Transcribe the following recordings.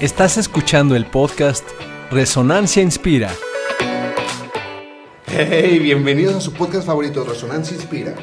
Estás escuchando el podcast Resonancia Inspira. Hey, bienvenidos a su podcast favorito, Resonancia Inspira.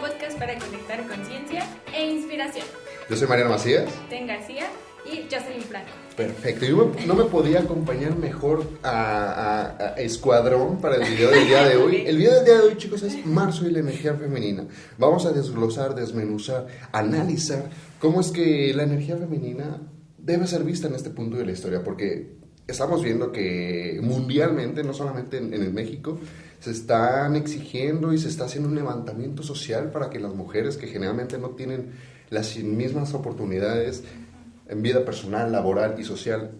Podcast para conectar conciencia e inspiración. Yo soy Mariana Macías. Ten García y Jocelyn Franco. Perfecto, yo no me podía acompañar mejor a, a, Escuadrón para el video del día de hoy. El video del día de hoy, chicos, es marzo y la energía femenina. Vamos a desglosar, desmenuzar, analizar cómo es que la energía femenina debe ser vista en este punto de la historia, porque estamos viendo que mundialmente, no solamente en, el México, se están exigiendo y se está haciendo un levantamiento social para que las mujeres que generalmente no tienen las mismas oportunidades en vida personal, laboral y social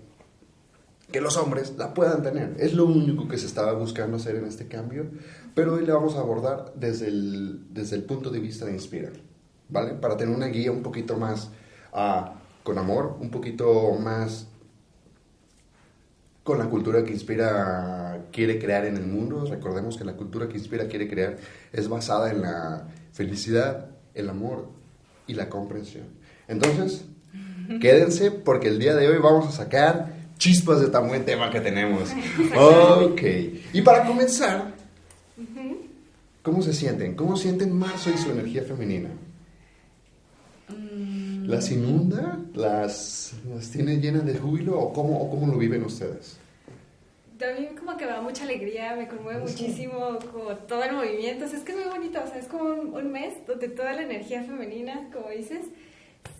que los hombres la puedan tener. Es lo único que se estaba buscando hacer en este cambio, pero hoy le vamos a abordar desde el, desde el punto de vista de Inspira, ¿vale? Para tener una guía un poquito más uh, con amor, un poquito más con la cultura que Inspira quiere crear en el mundo. Recordemos que la cultura que Inspira quiere crear es basada en la felicidad, el amor y la comprensión. Entonces, quédense porque el día de hoy vamos a sacar chispas de tan buen tema que tenemos. Ok. Y para comenzar, ¿cómo se sienten? ¿Cómo sienten marzo y su energía femenina? ¿Las inunda? ¿Las, las tiene llenas de júbilo? ¿O cómo, o cómo lo viven ustedes? Mí como que me da mucha alegría, me conmueve muchísimo como todo el movimiento, o sea, es que es muy bonito, o sea, es como un, mes donde toda la energía femenina, como dices,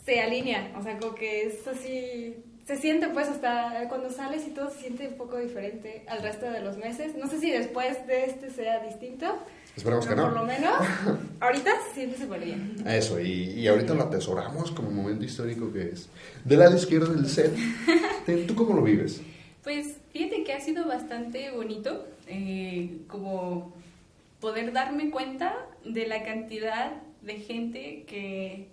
se alinea, o sea, como que es así, se siente pues hasta cuando sales y todo se siente un poco diferente al resto de los meses, no sé si después de este sea distinto, Esperemos que no. Por lo menos, ahorita se siente súper bien. Eso, y, y, ahorita lo atesoramos como momento histórico que es. Del lado izquierdo del set, ¿tú cómo lo vives? Pues fíjate que ha sido bastante bonito, eh, como poder darme cuenta de la cantidad de gente que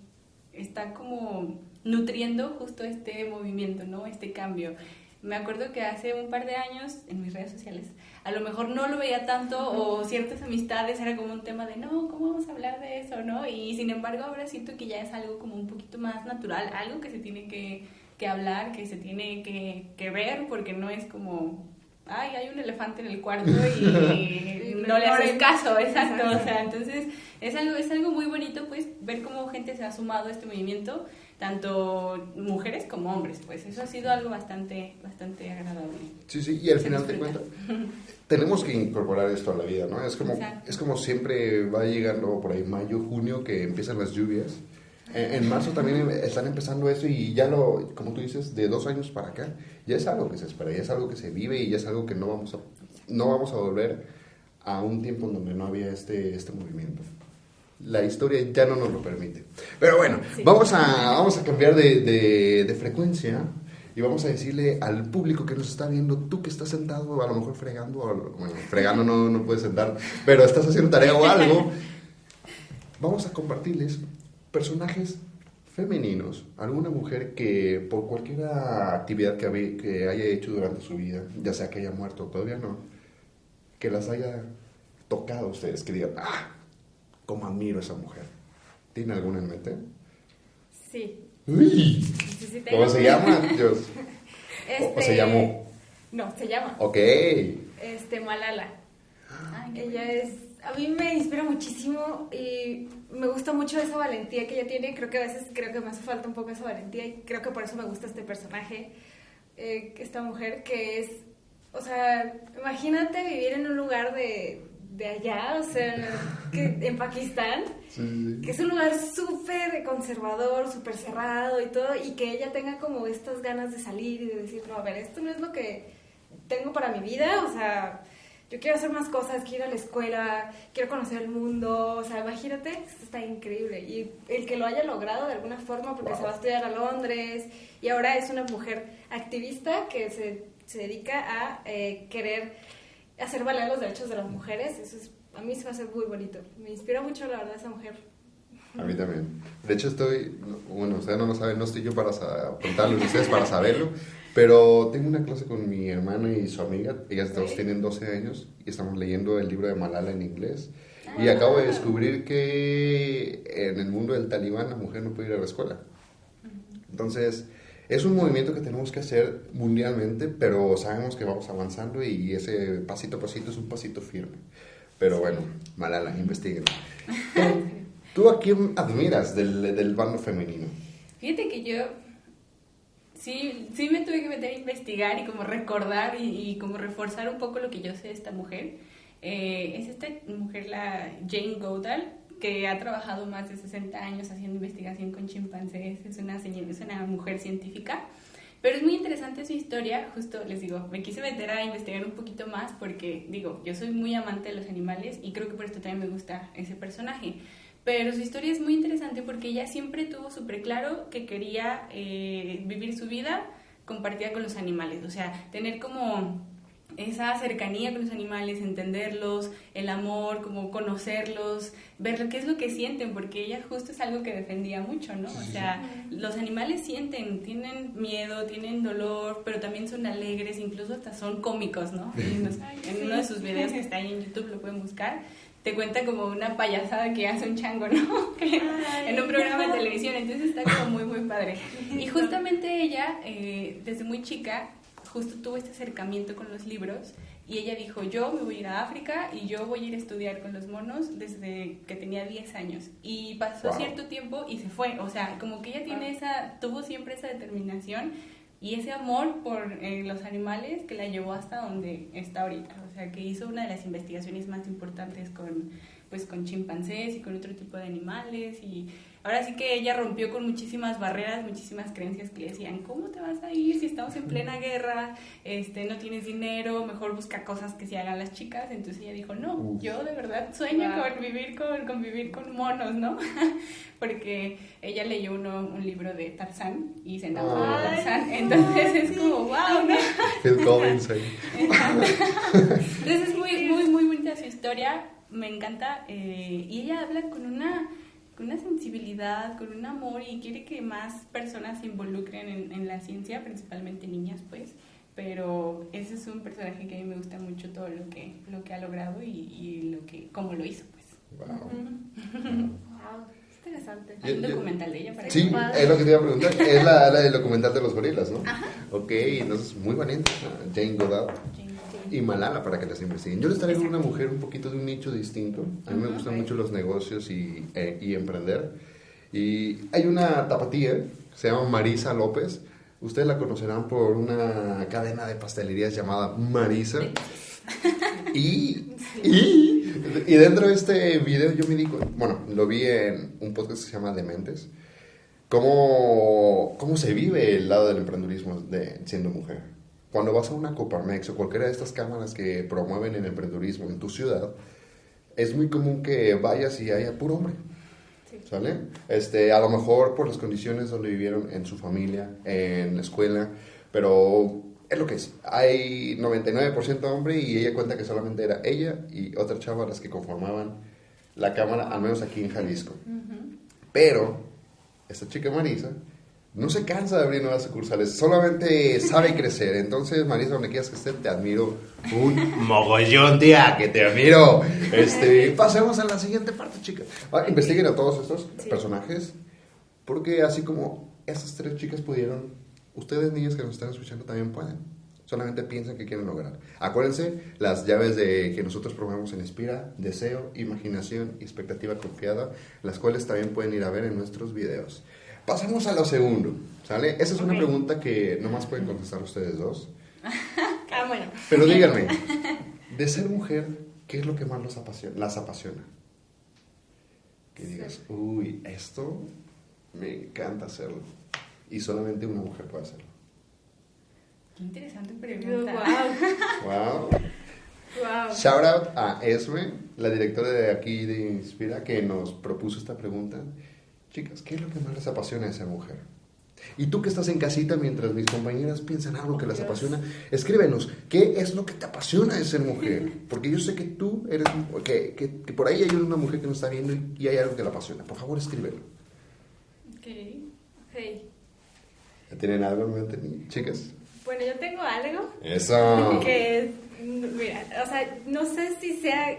está como nutriendo justo este movimiento, ¿no? Este cambio. Me acuerdo que hace un par de años en mis redes sociales a lo mejor no lo veía tanto o ciertas amistades era como un tema de no, ¿cómo vamos a hablar de eso? ¿no? Y sin embargo ahora siento que ya es algo como un poquito más natural, algo que se tiene que, que hablar, que se tiene que, que, ver, porque no es como, ay, hay un elefante en el cuarto y no le haces caso, exacto. O sea, entonces es algo, es algo muy bonito pues ver cómo gente se ha sumado a este movimiento tanto mujeres como hombres, pues eso ha sido algo bastante, bastante agradable. Sí, sí, y al final te cuento, tenemos que incorporar esto a la vida, ¿no? Es como, es como siempre va llegando por ahí mayo, junio, que empiezan las lluvias. En, marzo también están empezando eso y ya lo, como tú dices, de dos años para acá, ya es algo que se espera, ya es algo que se vive y ya es algo que no vamos a, no vamos a volver a un tiempo en donde no había este, este movimiento la historia ya no nos lo permite. Pero bueno, vamos, a, vamos a cambiar de, de, frecuencia y vamos a decirle al público que nos está viendo, tú que estás sentado, a lo mejor fregando, bueno, fregando no, no puedes sentar, pero estás haciendo tarea o algo, vamos a compartirles personajes femeninos, alguna mujer que por cualquier actividad que, que haya hecho durante su vida, ya sea que haya muerto o todavía no, que las haya tocado a ustedes, que digan, ah, cómo admiro a esa mujer. ¿Tiene alguna en mente? Sí. Uy, ¿Cómo se llama? Dios. Este, ¿O se llamó? No, se llama. Ok. Este, Malala. ella es, a mí me inspira muchísimo y me gusta mucho esa valentía que ella tiene. Creo que a veces creo que me hace falta un poco esa valentía y creo que por eso me gusta este personaje, eh, esta mujer que es, o sea, imagínate vivir en un lugar de, de allá, o sea, en Pakistán, que es un lugar súper conservador, súper cerrado y todo, y que ella tenga como estas ganas de salir y de decir, no, a ver, esto no es lo que tengo para mi vida, o sea, yo quiero hacer más cosas, quiero ir a la escuela, quiero conocer el mundo, o sea, imagínate, esto está increíble. Y el que lo haya logrado de alguna forma, porque se va a estudiar a Londres, y ahora es una mujer activista que se, se dedica a eh, querer hacer valer los derechos de las mujeres, eso es, a mí se va a hacer muy bonito. Me inspira mucho, la verdad, esa mujer. A mí también. De hecho, estoy, bueno, ustedes no lo saben, no estoy yo para contarlo, ustedes para saberlo, pero tengo una clase con mi hermana y su amiga, ellas dos tienen 12 años y estamos leyendo el libro de Malala en inglés. Y ah. acabo de descubrir que en el mundo del talibán la mujer no puede ir a la escuela. Entonces, Es un movimiento que tenemos que hacer mundialmente, pero sabemos que vamos avanzando y ese pasito a pasito es un pasito firme. Pero bueno, Malala, investiguen. ¿Tú a quién admiras del, del bando femenino? Fíjate que yo sí, sí me tuve que meter a investigar y como recordar y, como reforzar un poco lo que yo sé de esta mujer. Eh, es esta mujer, la Jane Goodall, que ha trabajado más de 60 años haciendo investigación con chimpancés, es una, es una mujer científica. Pero es muy interesante su historia, justo les digo, me quise meter a investigar un poquito más porque, digo, yo soy muy amante de los animales y creo que por esto también me gusta ese personaje. Pero su historia es muy interesante porque ella siempre tuvo súper claro que quería eh, vivir su vida compartida con los animales, o sea, tener como esa cercanía con los animales, entenderlos, el amor, como conocerlos, ver qué es lo que sienten, porque ella justo es algo que defendía mucho, ¿no? O sea, los animales sienten, tienen miedo, tienen dolor, pero también son alegres, incluso hasta son cómicos, ¿no? En, uno de sus videos que está ahí en YouTube, lo pueden buscar, te cuenta como una payasada que hace un chango, ¿no? en un programa de televisión, entonces está como muy, muy padre. Y justamente ella, eh, desde muy chica, justo tuvo este acercamiento con los libros y ella dijo, yo me voy a ir a África y yo voy a ir a estudiar con los monos desde que tenía 10 años. Y pasó cierto tiempo y se fue. O sea, como que ella tiene esa, tuvo siempre esa determinación y ese amor por eh, los animales que la llevó hasta donde está ahorita. O sea, que hizo una de las investigaciones más importantes con, pues, con chimpancés y con otro tipo de animales y ahora sí que ella rompió con muchísimas barreras, muchísimas creencias que le decían, ¿cómo te vas a ir si estamos en plena guerra? Este, no tienes dinero, mejor busca cosas que se hagan las chicas. Entonces ella dijo, no, yo de verdad sueño con vivir con, con vivir con monos, ¿no? Porque ella leyó uno, un libro de Tarzán y se enamoró de Tarzán. Entonces es como, wow, ¿no? Phil Collins Entonces es muy, muy, muy bonita su historia, me encanta. Eh, y ella habla con una con una sensibilidad, con un amor y quiere que más personas se involucren en, en, la ciencia, principalmente niñas, pues. Pero ese es un personaje que a mí me gusta mucho todo lo que, lo que ha logrado y, y lo que, cómo lo hizo, pues. Wow. wow. Interesante. Hay un documental de ella para Sí, es lo que te iba a preguntar. Es la, la del documental de los gorilas, ¿no? Ajá. Ok, entonces muy valiente. Jane Goddard. Jane y Malala para que las investiguen. Yo les traigo una mujer un poquito de un nicho distinto. A mí me gustan mucho los negocios y, eh, y, emprender. Y hay una tapatía, se llama Marisa López. Ustedes la conocerán por una cadena de pastelerías llamada Marisa. Y, y, y, dentro de este video yo me di bueno, lo vi en un podcast que se llama Dementes, cómo, cómo se vive el lado del emprendedurismo de, siendo mujer cuando vas a una Coparmex o cualquiera de estas cámaras que promueven el emprendedurismo en tu ciudad, es muy común que vayas y haya puro hombre. ¿Sale? Este, a lo mejor por las condiciones donde vivieron en su familia, en la escuela, pero es lo que es. Hay 99% hombre y ella cuenta que solamente era ella y otra chava las que conformaban la cámara, al menos aquí en Jalisco. Pero esta chica Marisa no se cansa de abrir nuevas sucursales, solamente sabe crecer. Entonces, Marisa, donde quieras que esté, te admiro un mogollón, tía, que te admiro. Este, pasemos a la siguiente parte, chicas. Ah, investiguen a todos estos personajes, porque así como esas tres chicas pudieron, ustedes niñas que nos están escuchando también pueden. Solamente piensan que quieren lograr. Acuérdense, las llaves de que nosotros promovemos en Inspira, deseo, imaginación y expectativa confiada, las cuales también pueden ir a ver en nuestros videos. Pasamos a lo segundo, ¿sale? Esa es una pregunta que nomás pueden contestar ustedes dos. ah, bueno. Pero díganme, de ser mujer, ¿qué es lo que más los apasiona, las apasiona? Que digas, uy, esto me encanta hacerlo. Y solamente una mujer puede hacerlo. Qué interesante pregunta. Wow. wow. Shout out a Esme, la directora de aquí de Inspira, que nos propuso esta pregunta. Chicas, ¿qué es lo que más les apasiona a esa mujer? Y tú que estás en casita mientras mis compañeras piensan algo que les apasiona, escríbenos, ¿qué es lo que te apasiona de ser mujer? Porque yo sé que tú eres, que, que, por ahí hay una mujer que nos está viendo y, hay algo que le apasiona. Por favor, escríbelo. Ok, hey. ¿Ya tienen algo en mente, chicas? Bueno, yo tengo algo. Eso. Que, mira, o sea, no sé si sea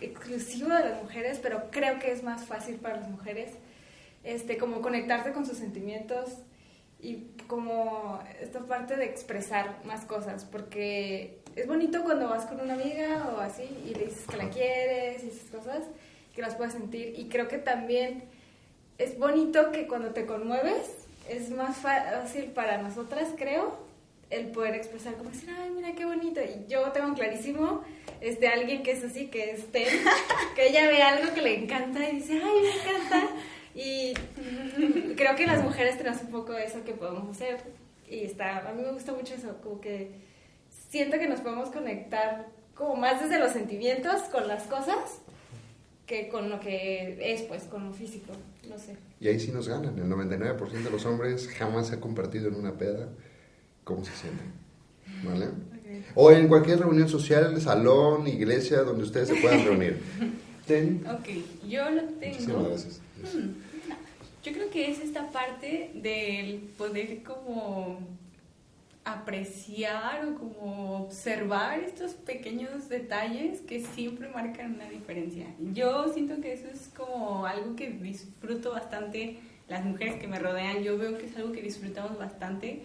exclusivo de las mujeres, pero creo que es más fácil para las mujeres este, como conectarse con sus sentimientos y como esta parte de expresar más cosas, porque es bonito cuando vas con una amiga o así y le dices que la quieres y esas cosas, que las puedes sentir. Y creo que también es bonito que cuando te conmueves es más fácil para nosotras, creo, el poder expresar como decir, ay, mira qué bonito. Y yo tengo clarísimo este alguien que es así, que es Ten, que ella ve algo que le encanta y dice, ay, me encanta. Y creo que las mujeres tenemos un poco eso que podemos hacer. Y está, a mí me gusta mucho eso, como que siento que nos podemos conectar como más desde los sentimientos con las cosas que con lo que es, pues, con lo físico, no sé. Y ahí sí nos ganan, el 99% de los hombres jamás se ha compartido en una peda cómo se sienten, ¿vale? O en cualquier reunión social, salón, iglesia, donde ustedes se puedan reunir. ¿Ten? Ok, yo lo tengo. Gracias. Hmm. Yo creo que es esta parte del poder como apreciar o como observar estos pequeños detalles que siempre marcan una diferencia. Yo siento que eso es como algo que disfruto bastante, las mujeres que me rodean, yo veo que es algo que disfrutamos bastante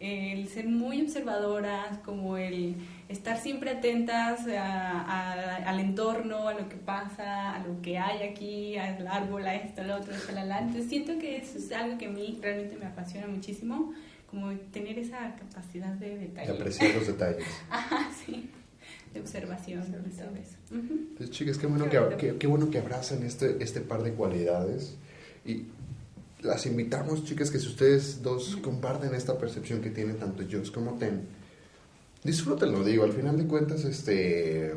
el ser muy observadoras, como el estar siempre atentas al entorno, a lo que pasa, a lo que hay aquí, al árbol, a esto, al otro, a Entonces siento que eso es algo que a mí realmente me apasiona muchísimo, como tener esa capacidad de detalle. De apreciar los detalles. Ajá, sí. De observación, sobre todo eso. Entonces, chicas, qué bueno que, qué, bueno que abrazan este, este par de cualidades. Y las invitamos, chicas, que si ustedes dos comparten esta percepción que tienen tanto Joss como Ten, disfrútenlo, digo, al final de cuentas, este,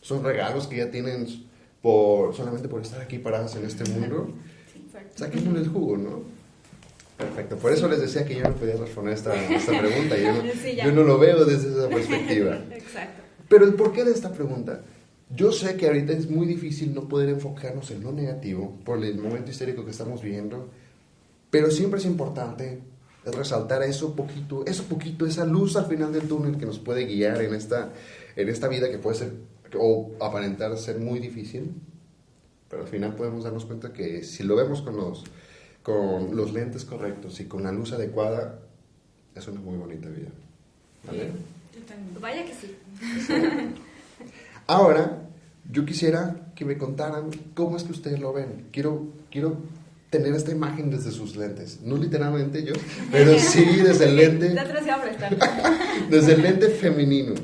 son regalos que ya tienen por, solamente por estar aquí paradas en este mundo. Saquémosle el jugo, ¿no? Perfecto, por eso les decía que yo no podía responder esta, esta pregunta, yo yo no lo veo desde esa perspectiva. Exacto. Pero el porqué de esta pregunta, yo sé que ahorita es muy difícil no poder enfocarnos en lo negativo por el momento histérico que estamos viviendo, pero siempre es importante resaltar eso poquito, eso poquito, esa luz al final del túnel que nos puede guiar en esta, en esta vida que puede ser o aparentar ser muy difícil, pero al final podemos darnos cuenta que si lo vemos con los, con los lentes correctos y con la luz adecuada, es una muy bonita vida. ¿Vale? Vaya que sí. Ahora, yo quisiera que me contaran cómo es que ustedes lo ven. Quiero, quiero tener esta imagen desde sus lentes. No literalmente yo, pero sí desde el lente. desde el lente femenino.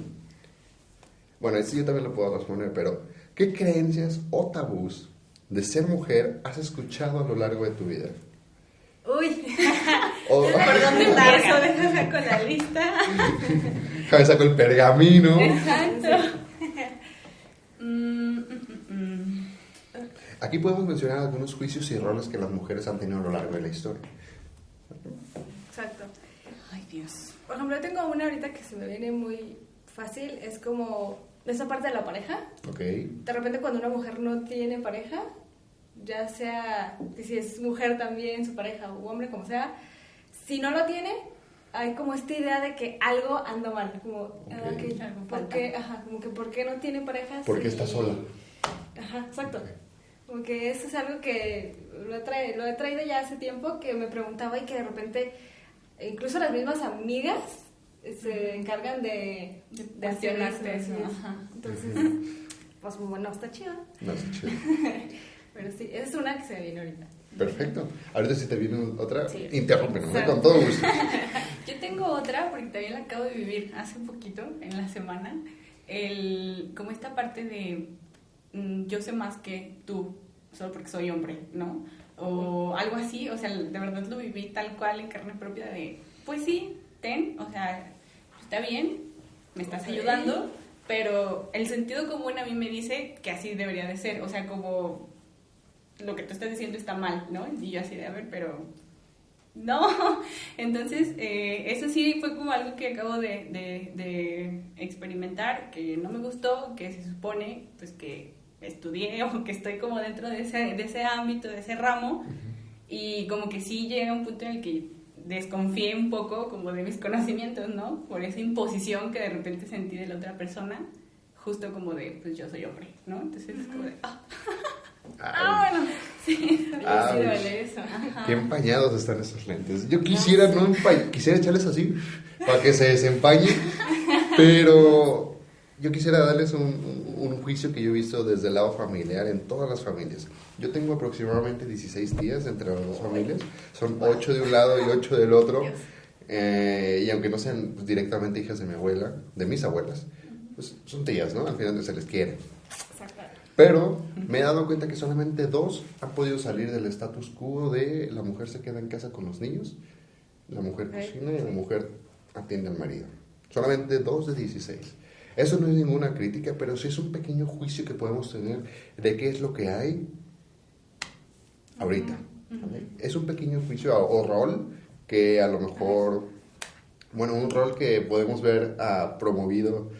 Bueno, esto yo también lo puedo responder, pero ¿qué creencias o tabús de ser mujer has escuchado a lo largo de tu vida? Uy, ¿por dónde empiezo? Déjame con la lista. Déjame saco el pergamino. Exacto. Aquí podemos mencionar algunos juicios y errores que las mujeres han tenido a lo largo de la historia. Exacto. Ay, Dios. Por ejemplo, yo tengo una ahorita que se me viene muy fácil, es como esa parte de la pareja. Ok. De repente cuando una mujer no tiene pareja, ya sea si es mujer también, su pareja o hombre, como sea, si no lo tiene, hay como esta idea de que algo anda mal, como, okay. Ah, ¿por qué, ajá, como que ¿por qué no tiene pareja? Porque está sola. Ajá, exacto. Como que eso es algo que lo he, traído, lo he traído ya hace tiempo, que me preguntaba y que de repente, incluso las mismas amigas se encargan de, de, de cuestionarte eso. Entonces, pues bueno, está chido. No, está chido. Pero sí, esa es una que se me viene ahorita. Perfecto. Ahorita si te viene otra, sí. interrúmpenos, ¿eh? con todo gusto. Yo tengo otra, porque también la acabo de vivir hace un poquito, en la semana, el, como esta parte de yo sé más que tú, solo porque soy hombre, ¿no? O algo así, o sea, de verdad lo viví tal cual en carne propia de, pues sí, ten, o sea, está bien, me estás ayudando, pero el sentido común a mí me dice que así debería de ser, o sea, como lo que tú estás diciendo está mal, ¿no? Y yo así de, a ver, pero no. Entonces, eh, eso sí fue como algo que acabo de, de, de, experimentar, que no me gustó, que se supone, pues que estudié o que estoy como dentro de ese, de ese ámbito, de ese ramo, y como que sí llega un punto en el que desconfié un poco como de mis conocimientos, ¿no? Por esa imposición que de repente sentí de la otra persona, justo como de, pues yo soy hombre, ¿no? Entonces es como de, ah, ah bueno, Sí, Ah, sí, vale eso. Ajá. Qué empañados están esos lentes. Yo quisiera no empa- quisiera echarles así para que se desempañen, pero yo quisiera darles un, un- un juicio que yo he visto desde el lado familiar en todas las familias. Yo tengo aproximadamente 16 tías entre las dos familias, son 8 de un lado y 8 del otro, eh, y aunque no sean pues, directamente hijas de mi abuela, de mis abuelas, pues son tías, ¿no? Al final se les quiere. Pero me he dado cuenta que solamente dos han podido salir del status quo de la mujer se queda en casa con los niños, la mujer cocina y la mujer atiende al marido. Solamente dos de 16. Eso no es ninguna crítica, pero sí es un pequeño juicio que podemos tener de qué es lo que hay ahorita. ¿vale? Es un pequeño juicio o, o rol que a lo mejor, bueno, un rol que podemos ver ah, promovido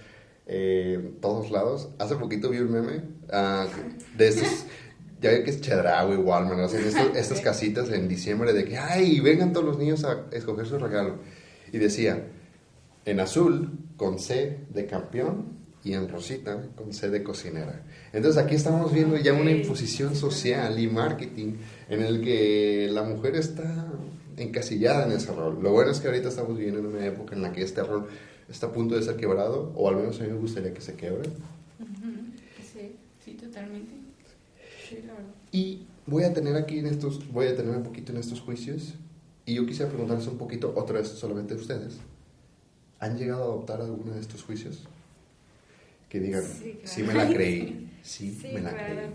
eh, en todos lados. Hace poquito vi un meme ah, de estos, ya ve que es Chedraui, Walmart, hacen estas casitas en diciembre de que, ay, vengan todos los niños a escoger su regalo. Y decía, en azul con C de campeón y en rosita con C de cocinera. Entonces aquí estamos viendo ya una imposición social y marketing en el que la mujer está encasillada en ese rol. Lo bueno es que ahorita estamos viviendo en una época en la que este rol está a punto de ser quebrado, o al menos a mí me gustaría que se quebre. Ujú. Sí, Sí, totalmente. sí, la verdad. Y voy a tener aquí en estos, voy a tener un poquito en estos juicios, y yo quisiera preguntarles un poquito, otra vez solamente ustedes, ¿han llegado a adoptar alguno de estos juicios? Que digan, Sí, claro. sí me la creí, sí, Sí, me la claro. creí.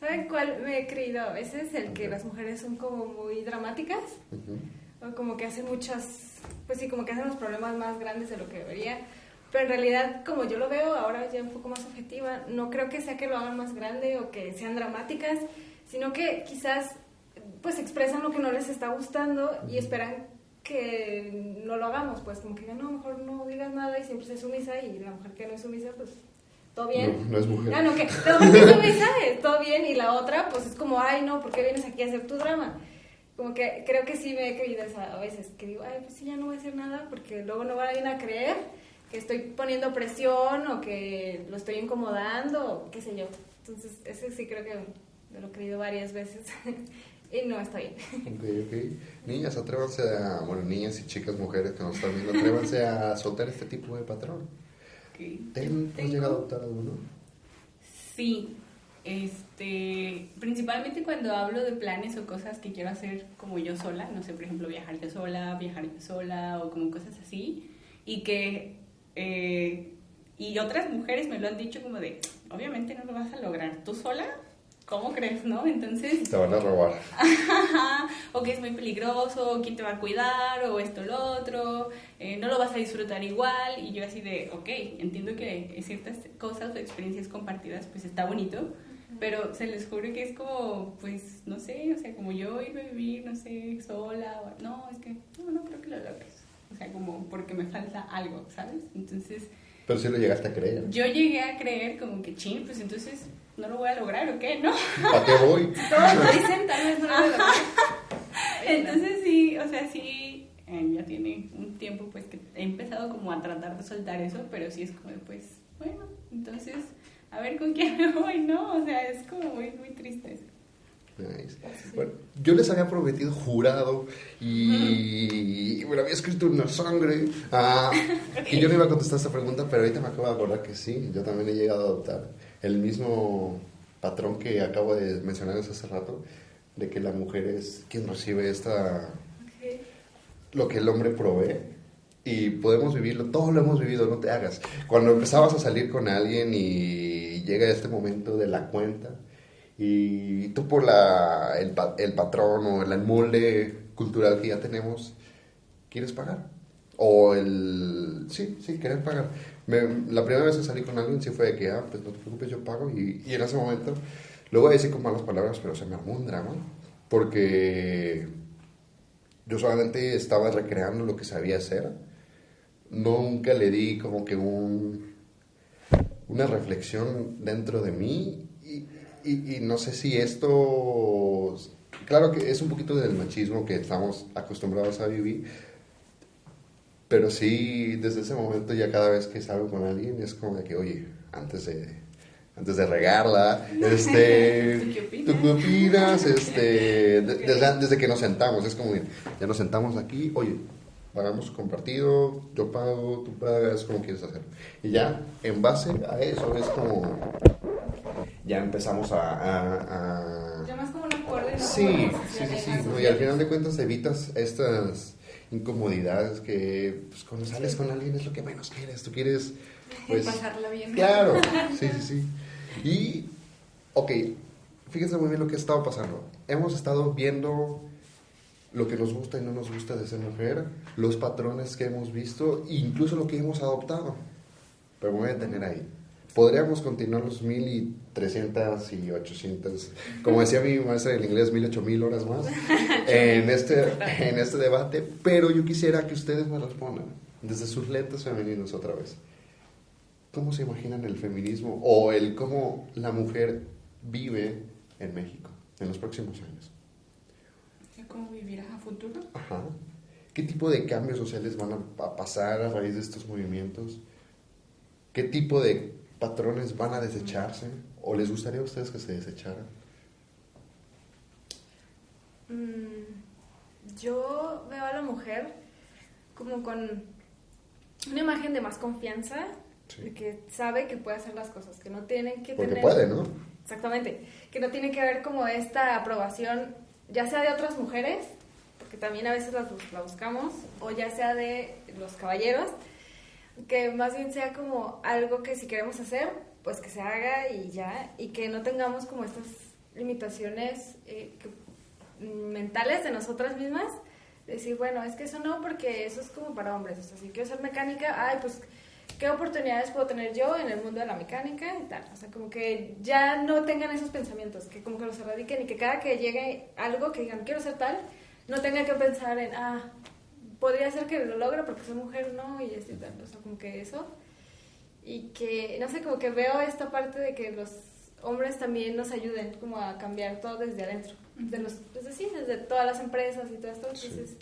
¿Saben cuál me he creído a veces? El que las mujeres son como muy dramáticas. Ujú. O como que hacen muchas, pues sí, como que hacen los problemas más grandes de lo que debería. Pero en realidad, como yo lo veo ahora ya un poco más objetiva, no creo que sea que lo hagan más grande o que sean dramáticas, sino que quizás pues expresan lo que no les está gustando y esperan que no lo hagamos, pues como que no, mejor no digas nada y siempre sé sumisa y la mujer que no es sumisa, pues todo bien. No, no es mujer. Ah, no, que la mujer que es sumisa, todo bien y la otra pues es como, ay, no, ¿por qué vienes aquí a hacer tu drama? Como que creo que sí me he creído esa a veces, que digo, ay, pues sí, ya no voy a hacer nada porque luego no van a creer que estoy poniendo presión o que lo estoy incomodando, qué sé yo. Entonces, ese sí creo que me lo he creído varias veces y no está bien. Ok, ok. Niñas, atrévanse a, bueno, niñas y chicas, mujeres que nos están viendo, atrévanse a soltar este tipo de patrón. Ok. ¿Ten- ¿Has Tengo- llegado a adoptar alguno? Sí, este, principalmente cuando hablo de planes o cosas que quiero hacer como yo sola, no sé, por ejemplo, viajar yo sola, viajar yo sola o como cosas así, y que, eh, y otras mujeres me lo han dicho como de, obviamente no lo vas a lograr tú sola, ¿cómo crees, no? Entonces, Te van a robar. Ajá, o que es muy peligroso, o quién te va a cuidar, o esto, lo otro, eh, no lo vas a disfrutar igual, y yo así de, ok, entiendo que ciertas cosas o experiencias compartidas, pues está bonito, pero se les juro que es como, pues, no sé, o sea, como yo irme a vivir, no sé, sola, o, no, es que, no, no creo que lo logres, o sea, como porque me falta algo, ¿sabes? Entonces, Pero sí lo llegaste a creer. yo llegué a creer como que, ching, pues entonces no lo voy a lograr, ¿o qué? ¿No? ¿A qué voy? Todos lo dicen, tal vez no lo logran. Entonces sí, o sea, sí, eh, ya tiene un tiempo pues que he empezado como a tratar de soltar eso, pero sí es como de, pues, bueno, entonces a ver con quién me voy, ¿no? O sea, es como muy, muy triste. eso. Nice. Bueno, yo les había prometido jurado y me lo había escrito en la sangre ah, que yo no iba a contestar esta pregunta, pero ahorita me acabo de acordar que sí, yo también he llegado a adoptar el mismo patrón que acabo de mencionarles hace rato, de que la mujer es quien recibe esta lo que el hombre provee y podemos vivirlo, todos lo hemos vivido, no te hagas. Cuando empezabas a salir con alguien y llega este momento de la cuenta y tú por la, el, el patrón o el molde cultural que ya tenemos, quieres pagar. O el... Sí, sí, querer pagar. Me- la primera vez que salí con alguien sí fue de que, ah, pues no te preocupes, yo pago. Y, en ese momento, lo voy a decir con malas palabras, pero se me armó un drama. Porque yo solamente estaba recreando lo que sabía hacer. Nunca le di como que un, una reflexión dentro de mí. Y- y no sé si esto... Claro que es un poquito del machismo que estamos acostumbrados a vivir. Pero sí, desde ese momento ya cada vez que salgo con alguien es como de que, oye, antes de, antes de regarla, este, ¿tú qué opinas? Este, desde, que nos sentamos, es como, ya nos sentamos aquí, oye, pagamos compartido, yo pago, tú pagas, como quieres hacer. Y ya, en base a eso, es como, ya empezamos a... ya más como un acuerdo. Sí, sí, sí, sí, y al final de cuentas evitas estas incomodidades que pues, cuando sales con alguien es lo que menos quieres, tú quieres... Pues, pasarla bien. Claro, sí, sí, sí. Y, ok, fíjense muy bien lo que ha estado pasando. Hemos estado viendo lo que nos gusta y no nos gusta de ser mujer, los patrones que hemos visto, incluso lo que hemos adoptado. Pero me voy a detener ahí. Podríamos continuar los mil y trescientas y ochocientas, como decía mi maestra en inglés, mil ocho mil horas más en este, en este debate, pero yo quisiera que ustedes me respondan desde sus lentes femeninos otra vez. ¿Cómo se imaginan el feminismo o el cómo la mujer vive en México en los próximos años? ¿Cómo vivirá a futuro? Ajá. ¿Qué tipo de cambios sociales van a pasar a raíz de estos movimientos? ¿Qué tipo de patrones van a desecharse? ¿O les gustaría a ustedes que se desecharan? Mm, yo veo a la mujer como con una imagen de más confianza, de que sabe que puede hacer las cosas, que no tienen que Porque puede, ¿no? Exactamente, que no tiene que haber como esta aprobación, ya sea de otras mujeres, porque también a veces la, la buscamos, o ya sea de los caballeros, que más bien sea como algo que si queremos hacer, pues que se haga y ya, y que no tengamos como estas limitaciones eh, mentales de nosotras mismas, decir, bueno, es que eso no, porque eso es como para hombres, o sea, si quiero ser mecánica, ay, pues, ¿qué oportunidades puedo tener yo en el mundo de la mecánica y tal? O sea, como que ya no tengan esos pensamientos, que como que los erradiquen y que cada que llegue algo que digan, quiero ser tal, no tenga que pensar en, ah, podría ser que lo logre porque soy mujer, no, y así tal, o sea, como que eso. Y que, no sé, como que veo esta parte de que los hombres también nos ayuden como a cambiar todo desde adentro, de los, pues sí, desde todas las empresas y todo esto, entonces,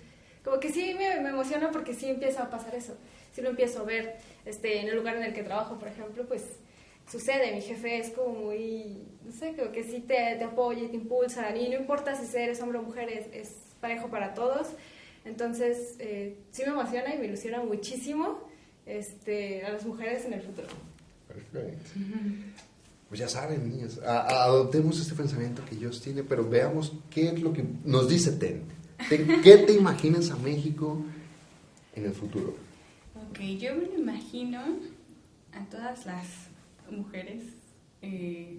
como que sí me, me, emociona porque sí empieza a pasar eso, sí lo empiezo a ver, este, en el lugar en el que trabajo, por ejemplo, pues sucede, mi jefe es como muy, no sé, creo que sí te, te apoya y te impulsa, y no importa si eres hombre o mujer, es, es parejo para todos, entonces, eh, sí me emociona y me ilusiona muchísimo este, a las mujeres en el futuro. Perfecto. Pues ya saben, niñas, adoptemos este pensamiento que Dios tiene, pero veamos qué es lo que nos dice Ten. ¿Qué te imaginas a México en el futuro? Ok, yo me lo imagino a todas las mujeres eh,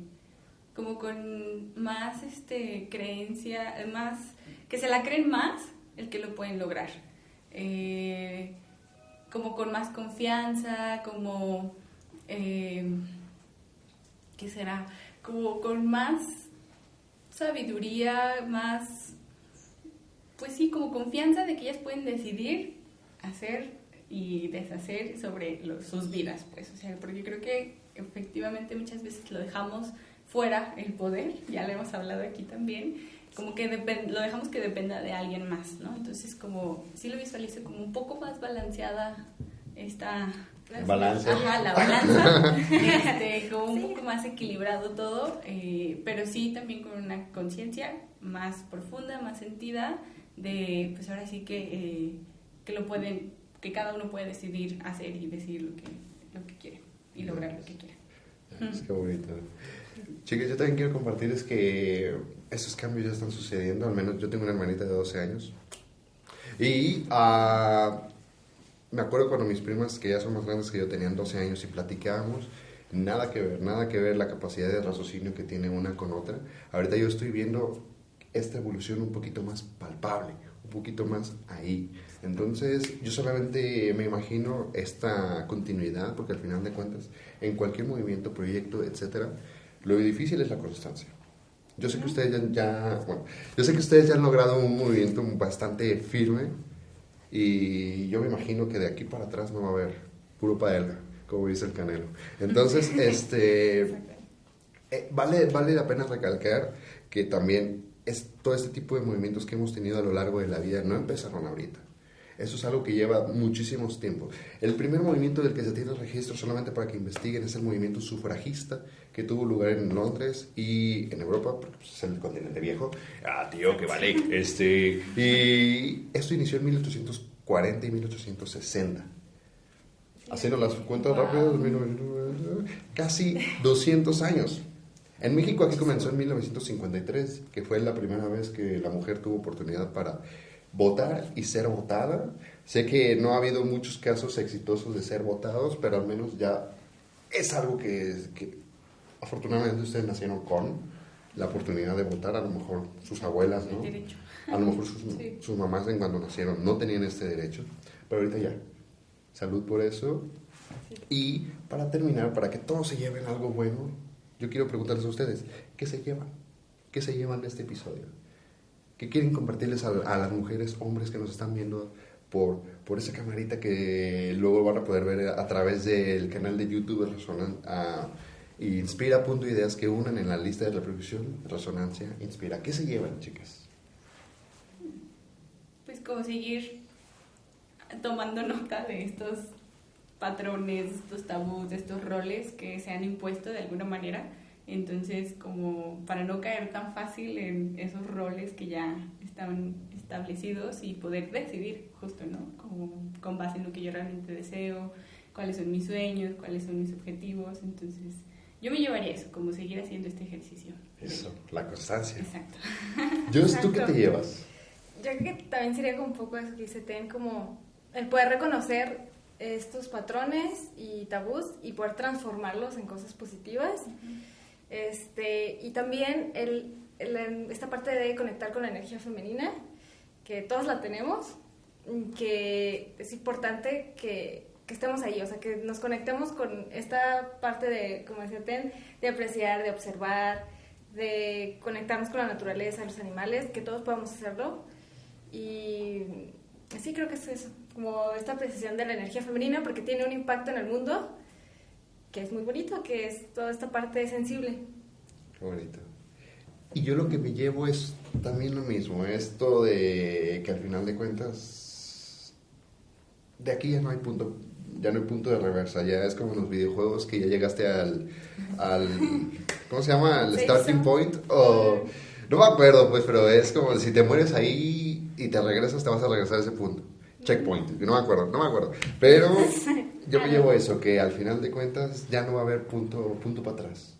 como con más este, creencia, más, que se la creen más el que lo pueden lograr. Eh, como con más confianza, como, eh, ¿qué será? Como con más sabiduría, más, pues sí, como confianza de que ellas pueden decidir hacer y deshacer sobre sus vidas, pues, o sea, porque creo que efectivamente muchas veces lo dejamos fuera el poder, ya lo hemos hablado aquí también, como que lo dejamos que dependa de alguien más, ¿no? Entonces, como, sí lo visualizo como un poco más balanceada esta... Balanza. Ajá, la balanza, este, como un poco más equilibrado todo, eh, pero sí también con una conciencia más profunda, más sentida, de, pues ahora sí que, eh, que lo pueden, que cada uno puede decidir hacer y decir lo que, lo que quiere y lograr lo que quiere. Es que bonito. Chicas, yo también quiero compartir es que esos cambios ya están sucediendo, al menos yo tengo una hermanita de 12 años. Y uh, me acuerdo cuando mis primas, que ya son más grandes que yo, tenían 12 años y platicábamos, nada que ver, nada que ver la capacidad de raciocinio que tiene una con otra. Ahorita yo estoy viendo esta evolución un poquito más palpable, un poquito más ahí. Entonces, yo solamente me imagino esta continuidad, porque al final de cuentas, en cualquier movimiento, proyecto, etcétera, lo difícil es la constancia. Yo sé que ustedes ya, bueno, yo sé que ustedes ya han logrado un movimiento bastante firme y yo me imagino que de aquí para atrás no va a haber puro paella, como dice el Canelo. Entonces, este, eh, vale, vale la pena recalcar que también es todo este tipo de movimientos que hemos tenido a lo largo de la vida no empezaron ahorita. Eso es algo que lleva muchísimos tiempos. El primer movimiento del que se tiene registro solamente para que investiguen es el movimiento sufragista que tuvo lugar en Londres y en Europa, porque pues, es el continente viejo. Ah, tío, que vale. Este, y esto inició en 1840 y 1860. Haciendo las cuentas rápidas, casi 200 años. En México aquí comenzó en 1953, que fue la primera vez que la mujer tuvo oportunidad para votar y ser votada. Sé que no ha habido muchos casos exitosos de ser votados, pero al menos ya es algo que, que afortunadamente ustedes nacieron con la oportunidad de votar, a lo mejor sus abuelas, ¿no? A lo mejor sus, sus mamás en cuando nacieron no tenían este derecho, pero ahorita ya. Salud por eso. Y para terminar, para que todos se lleven algo bueno, yo quiero preguntarles a ustedes, ¿qué se llevan? ¿Qué se llevan de este episodio? ¿Qué quieren compartirles a, las mujeres, hombres que nos están viendo por, por esa camarita que luego van a poder ver a, través del canal de YouTube Resonan, a Inspira.ideas que unan en la lista de reproducción Resonancia Inspira? ¿Qué se llevan, chicas? Pues como seguir tomando nota de estos patrones, estos tabús, estos roles que se han impuesto de alguna manera entonces, como para no caer tan fácil en esos roles que ya están establecidos y poder decidir justo, ¿no? Como con base en lo que yo realmente deseo, cuáles son mis sueños, cuáles son mis objetivos. Entonces, yo me llevaría eso, como seguir haciendo este ejercicio. Eso, la constancia. Exacto. Just, ¿tú qué te llevas? Yo creo que también sería como un poco eso que se ten como el poder reconocer estos patrones y tabús y poder transformarlos en cosas positivas. Este, y también el, esta parte de conectar con la energía femenina, que todos la tenemos, que es importante que, que, estemos ahí, o sea, que nos conectemos con esta parte de, como decía Ten, de apreciar, de observar, de conectarnos con la naturaleza, los animales, que todos podamos hacerlo. Y sí creo que es eso, como esta apreciación de la energía femenina, porque tiene un impacto en el mundo que es muy bonito, que es toda esta parte sensible. Qué bonito. Y yo lo que me llevo es también lo mismo, esto de que al final de cuentas, de aquí ya no hay punto, ya no hay punto de reversa, ya es como en los videojuegos que ya llegaste al, al ¿cómo se llama? Al starting point, o, no me acuerdo pues, pero es como si te mueres ahí y te regresas, te vas a regresar a ese punto. Checkpoint, no me acuerdo, no me acuerdo. Pero yo me llevo eso, que al final de cuentas ya no va a haber punto, punto para atrás.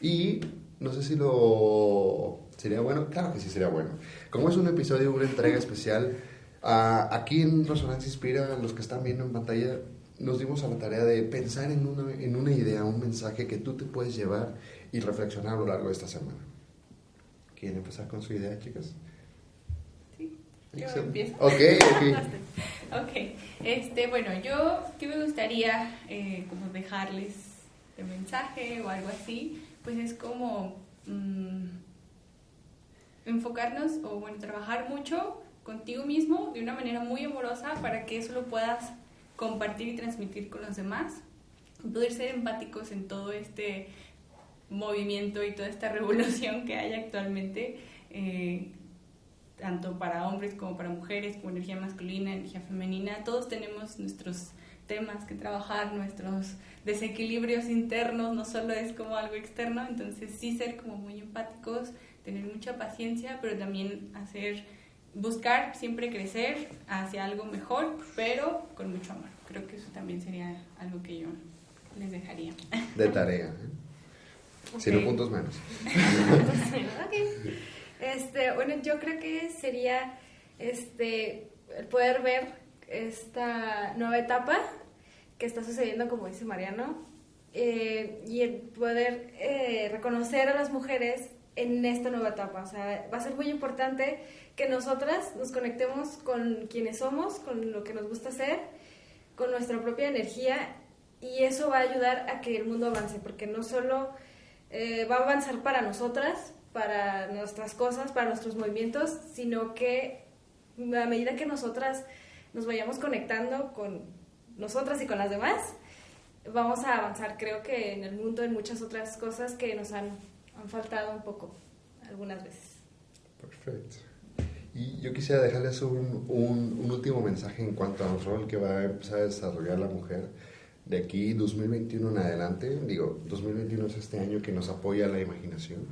Y no sé si lo sería bueno, claro que sí sería bueno. Como es un episodio, una entrega especial, aquí en Resonancia Inspira, los que están viendo en pantalla, nos dimos a la tarea de pensar en una, en una idea, un mensaje que tú te puedes llevar y reflexionar a lo largo de esta semana. ¿Quieren empezar con su idea, chicas? Yo empiezo. Ok, ok. ok, este, bueno, yo, ¿qué me gustaría eh, como dejarles de mensaje o algo así? Pues es como mm, enfocarnos o, bueno, trabajar mucho contigo mismo de una manera muy amorosa para que eso lo puedas compartir y transmitir con los demás. Poder ser empáticos en todo este movimiento y toda esta revolución que hay actualmente. Eh, tanto para hombres como para mujeres, como energía masculina, energía femenina, todos tenemos nuestros temas que trabajar, nuestros desequilibrios internos, no solo es como algo externo, entonces sí ser como muy empáticos, tener mucha paciencia, pero también hacer, buscar siempre crecer hacia algo mejor, pero con mucho amor. Creo que eso también sería algo que yo les dejaría. De tarea. ¿eh? Okay. puntos menos. Este, bueno, yo creo que sería este, poder ver esta nueva etapa que está sucediendo, como dice Mariano, eh, y el poder eh, reconocer a las mujeres en esta nueva etapa. O sea, va a ser muy importante que nosotras nos conectemos con quienes somos, con lo que nos gusta hacer, con nuestra propia energía, y eso va a ayudar a que el mundo avance, porque no solo eh, va a avanzar para nosotras, para nuestras cosas, para nuestros movimientos, sino que a medida que nosotras nos vayamos conectando con nosotras y con las demás, vamos a avanzar, creo que en el mundo, en muchas otras cosas que nos han, han faltado un poco algunas veces. Perfecto. Y yo quisiera dejarles un, un, último mensaje en cuanto al rol que va a empezar a desarrollar la mujer de aquí 2021 en adelante. Digo, 2021 es este año que nos apoya la imaginación.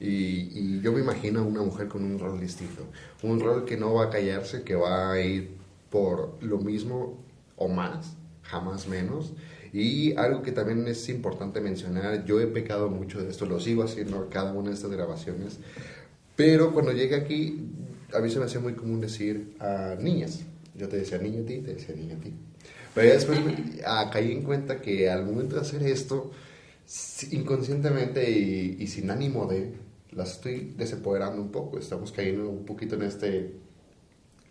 Y, y, yo me imagino a una mujer con un rol distinto. Un rol que no va a callarse, que va a ir por lo mismo o más, jamás menos. Y algo que también es importante mencionar, yo he pecado mucho de esto, lo sigo haciendo cada una de estas grabaciones, pero cuando llegué aquí, a mí se me hacía muy común decir a niñas. Yo te decía niña a ti, te decía niña a ti. Pero después ah, caí en cuenta que al momento de hacer esto, inconscientemente y, y, sin ánimo de, las estoy desempoderando un poco. Estamos cayendo un poquito en este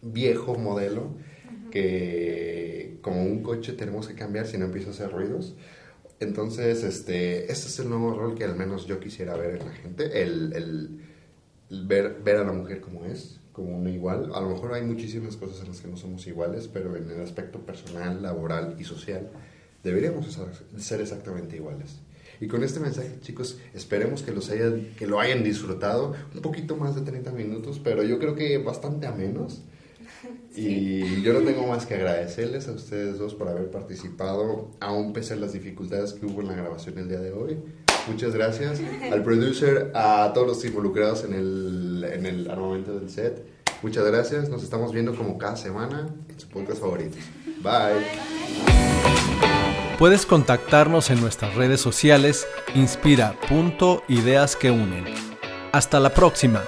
viejo modelo que como un coche tenemos que cambiar si no empieza a hacer ruidos. Entonces, este, este es el nuevo rol que al menos yo quisiera ver en la gente, el, el, ver, ver a la mujer como es, como una igual. A lo mejor hay muchísimas cosas en las que no somos iguales, pero en el aspecto personal, laboral y social deberíamos ser exactamente iguales. Y con este mensaje, chicos, esperemos que, los hayan, que lo hayan disfrutado. Un poquito más de 30 minutos, pero yo creo que bastante a menos. Y yo no tengo más que agradecerles a ustedes dos por haber participado, aún pese a las dificultades que hubo en la grabación el día de hoy. Muchas gracias al producer, a todos los involucrados en el, en el armamento del set. Muchas gracias. Nos estamos viendo como cada semana en su podcast favorito. Bye. Puedes contactarnos en nuestras redes sociales inspira.ideas que unen. Hasta la próxima.